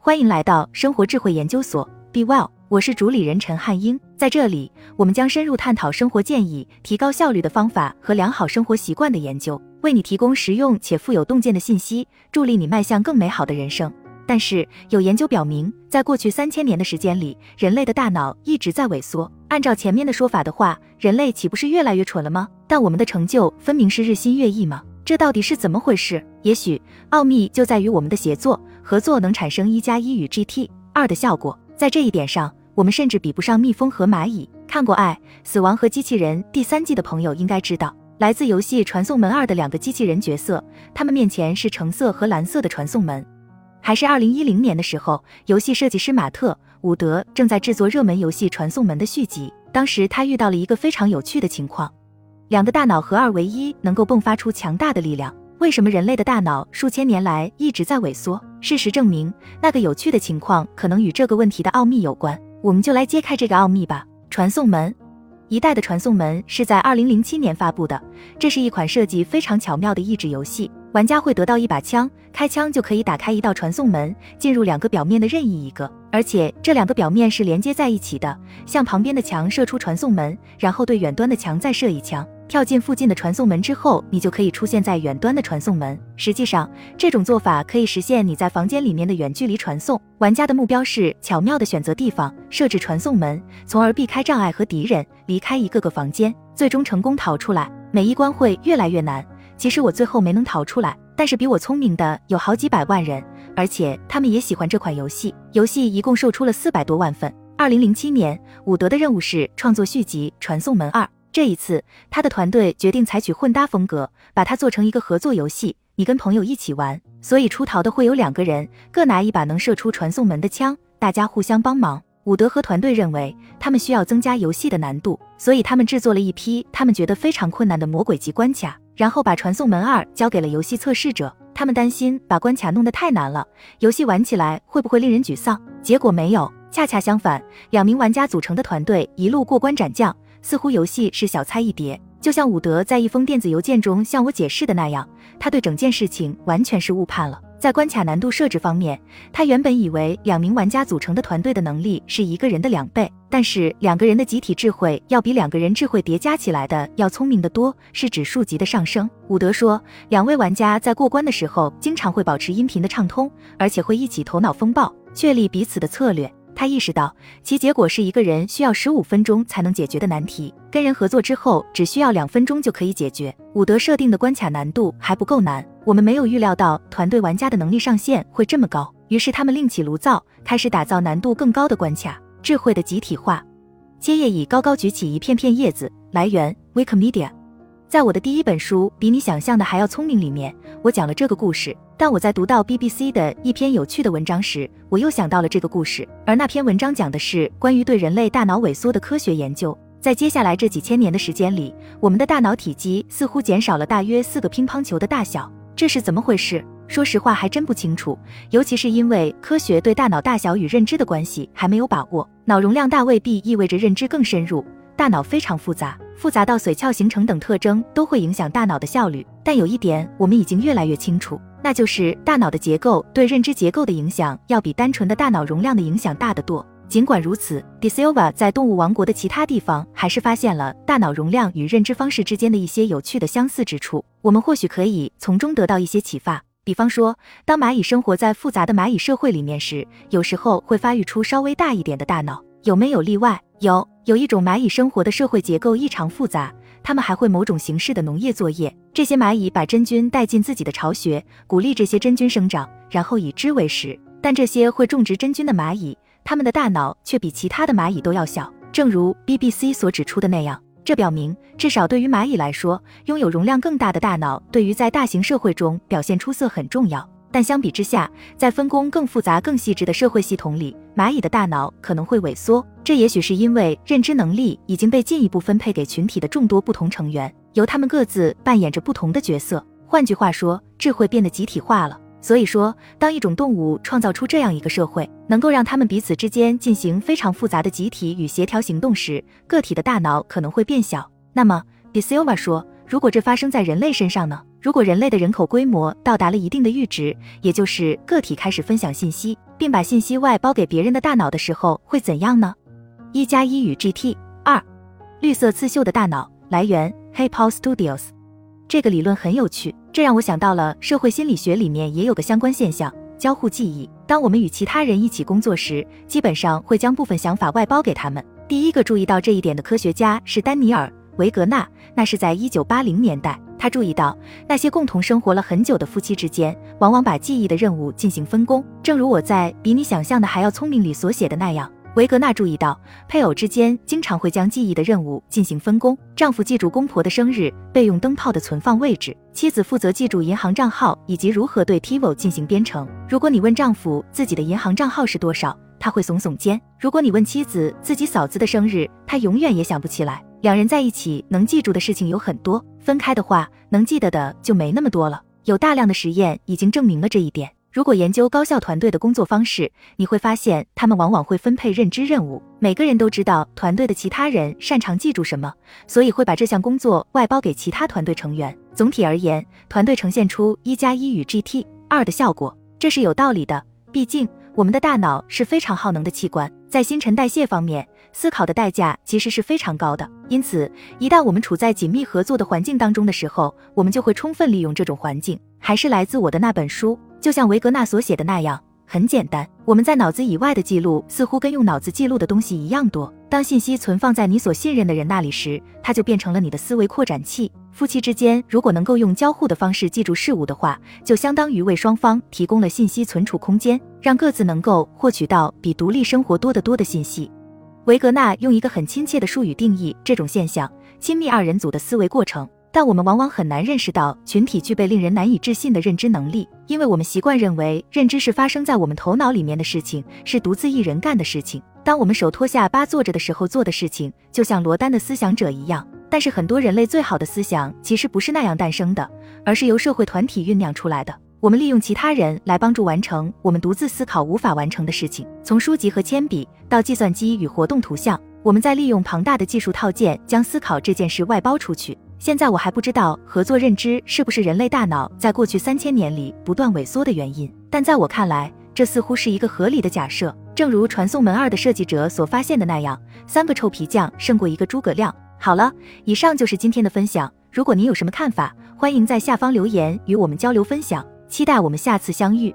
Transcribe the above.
欢迎来到生活智慧研究所，Be Well，我是主理人陈汉英。在这里，我们将深入探讨生活建议、提高效率的方法和良好生活习惯的研究，为你提供实用且富有洞见的信息，助力你迈向更美好的人生。但是，有研究表明，在过去三千年的时间里，人类的大脑一直在萎缩。按照前面的说法的话，人类岂不是越来越蠢了吗？但我们的成就分明是日新月异吗？这到底是怎么回事？也许奥秘就在于我们的协作合作能产生一加一与 GT 二的效果。在这一点上，我们甚至比不上蜜蜂和蚂蚁。看过《爱、死亡和机器人》第三季的朋友应该知道，来自游戏《传送门二》的两个机器人角色，他们面前是橙色和蓝色的传送门。还是二零一零年的时候，游戏设计师马特·伍德正在制作热门游戏《传送门》的续集。当时他遇到了一个非常有趣的情况。两个大脑合二为一，能够迸发出强大的力量。为什么人类的大脑数千年来一直在萎缩？事实证明，那个有趣的情况可能与这个问题的奥秘有关。我们就来揭开这个奥秘吧。传送门，一代的传送门是在二零零七年发布的。这是一款设计非常巧妙的益智游戏。玩家会得到一把枪，开枪就可以打开一道传送门，进入两个表面的任意一个，而且这两个表面是连接在一起的。向旁边的墙射出传送门，然后对远端的墙再射一枪。跳进附近的传送门之后，你就可以出现在远端的传送门。实际上，这种做法可以实现你在房间里面的远距离传送。玩家的目标是巧妙地选择地方设置传送门，从而避开障碍和敌人，离开一个个房间，最终成功逃出来。每一关会越来越难。其实我最后没能逃出来，但是比我聪明的有好几百万人，而且他们也喜欢这款游戏。游戏一共售出了四百多万份。二零零七年，伍德的任务是创作续集《传送门二》。这一次，他的团队决定采取混搭风格，把它做成一个合作游戏，你跟朋友一起玩。所以出逃的会有两个人，各拿一把能射出传送门的枪，大家互相帮忙。伍德和团队认为他们需要增加游戏的难度，所以他们制作了一批他们觉得非常困难的魔鬼级关卡，然后把传送门二交给了游戏测试者。他们担心把关卡弄得太难了，游戏玩起来会不会令人沮丧？结果没有，恰恰相反，两名玩家组成的团队一路过关斩将。似乎游戏是小菜一碟，就像伍德在一封电子邮件中向我解释的那样，他对整件事情完全是误判了。在关卡难度设置方面，他原本以为两名玩家组成的团队的能力是一个人的两倍，但是两个人的集体智慧要比两个人智慧叠加起来的要聪明得多，是指数级的上升。伍德说，两位玩家在过关的时候经常会保持音频的畅通，而且会一起头脑风暴，确立彼此的策略。他意识到，其结果是一个人需要十五分钟才能解决的难题，跟人合作之后只需要两分钟就可以解决。伍德设定的关卡难度还不够难，我们没有预料到团队玩家的能力上限会这么高，于是他们另起炉灶，开始打造难度更高的关卡。智慧的集体化，切叶已高高举起一片片叶子。来源：Wikimedia。在我的第一本书《比你想象的还要聪明》里面，我讲了这个故事。但我在读到 BBC 的一篇有趣的文章时，我又想到了这个故事。而那篇文章讲的是关于对人类大脑萎缩的科学研究。在接下来这几千年的时间里，我们的大脑体积似乎减少了大约四个乒乓球的大小。这是怎么回事？说实话，还真不清楚。尤其是因为科学对大脑大小与认知的关系还没有把握。脑容量大未必意味着认知更深入。大脑非常复杂，复杂到髓鞘形成等特征都会影响大脑的效率。但有一点我们已经越来越清楚，那就是大脑的结构对认知结构的影响要比单纯的大脑容量的影响大得多。尽管如此，De Silva 在动物王国的其他地方还是发现了大脑容量与认知方式之间的一些有趣的相似之处。我们或许可以从中得到一些启发。比方说，当蚂蚁生活在复杂的蚂蚁社会里面时，有时候会发育出稍微大一点的大脑。有没有例外？有，有一种蚂蚁生活的社会结构异常复杂，它们还会某种形式的农业作业。这些蚂蚁把真菌带进自己的巢穴，鼓励这些真菌生长，然后以之为食。但这些会种植真菌的蚂蚁，它们的大脑却比其他的蚂蚁都要小。正如 BBC 所指出的那样，这表明，至少对于蚂蚁来说，拥有容量更大的大脑对于在大型社会中表现出色很重要。但相比之下，在分工更复杂、更细致的社会系统里，蚂蚁的大脑可能会萎缩。这也许是因为认知能力已经被进一步分配给群体的众多不同成员，由他们各自扮演着不同的角色。换句话说，智慧变得集体化了。所以说，当一种动物创造出这样一个社会，能够让他们彼此之间进行非常复杂的集体与协调行动时，个体的大脑可能会变小。那么，De Silva 说。如果这发生在人类身上呢？如果人类的人口规模到达了一定的阈值，也就是个体开始分享信息，并把信息外包给别人的大脑的时候，会怎样呢？一加一与 GT 二，绿色刺绣的大脑来源 HeyPaul Studios。这个理论很有趣，这让我想到了社会心理学里面也有个相关现象——交互记忆。当我们与其他人一起工作时，基本上会将部分想法外包给他们。第一个注意到这一点的科学家是丹尼尔·维格纳，那是在一九八零年代。他注意到，那些共同生活了很久的夫妻之间，往往把记忆的任务进行分工。正如我在《比你想象的还要聪明》里所写的那样，维格纳注意到，配偶之间经常会将记忆的任务进行分工。丈夫记住公婆的生日、备用灯泡的存放位置，妻子负责记住银行账号以及如何对 TiVo 进行编程。如果你问丈夫自己的银行账号是多少，他会耸耸肩。如果你问妻子自己嫂子的生日，他永远也想不起来。两人在一起能记住的事情有很多，分开的话能记得的就没那么多了。有大量的实验已经证明了这一点。如果研究高效团队的工作方式，你会发现他们往往会分配认知任务。每个人都知道团队的其他人擅长记住什么，所以会把这项工作外包给其他团队成员。总体而言，团队呈现出一加一与 GT 二的效果，这是有道理的。毕竟，我们的大脑是非常耗能的器官，在新陈代谢方面。思考的代价其实是非常高的，因此一旦我们处在紧密合作的环境当中的时候，我们就会充分利用这种环境。还是来自我的那本书，就像维格纳所写的那样，很简单。我们在脑子以外的记录似乎跟用脑子记录的东西一样多。当信息存放在你所信任的人那里时，它就变成了你的思维扩展器。夫妻之间如果能够用交互的方式记住事物的话，就相当于为双方提供了信息存储空间，让各自能够获取到比独立生活多得多的信息。维格纳用一个很亲切的术语定义这种现象：亲密二人组的思维过程。但我们往往很难认识到群体具备令人难以置信的认知能力，因为我们习惯认为认知是发生在我们头脑里面的事情，是独自一人干的事情。当我们手托下巴坐着的时候做的事情，就像罗丹的思想者一样。但是很多人类最好的思想其实不是那样诞生的，而是由社会团体酝酿出来的。我们利用其他人来帮助完成我们独自思考无法完成的事情，从书籍和铅笔到计算机与活动图像，我们在利用庞大的技术套件将思考这件事外包出去。现在我还不知道合作认知是不是人类大脑在过去三千年里不断萎缩的原因，但在我看来，这似乎是一个合理的假设。正如传送门二的设计者所发现的那样，三个臭皮匠胜过一个诸葛亮。好了，以上就是今天的分享。如果您有什么看法，欢迎在下方留言与我们交流分享。期待我们下次相遇。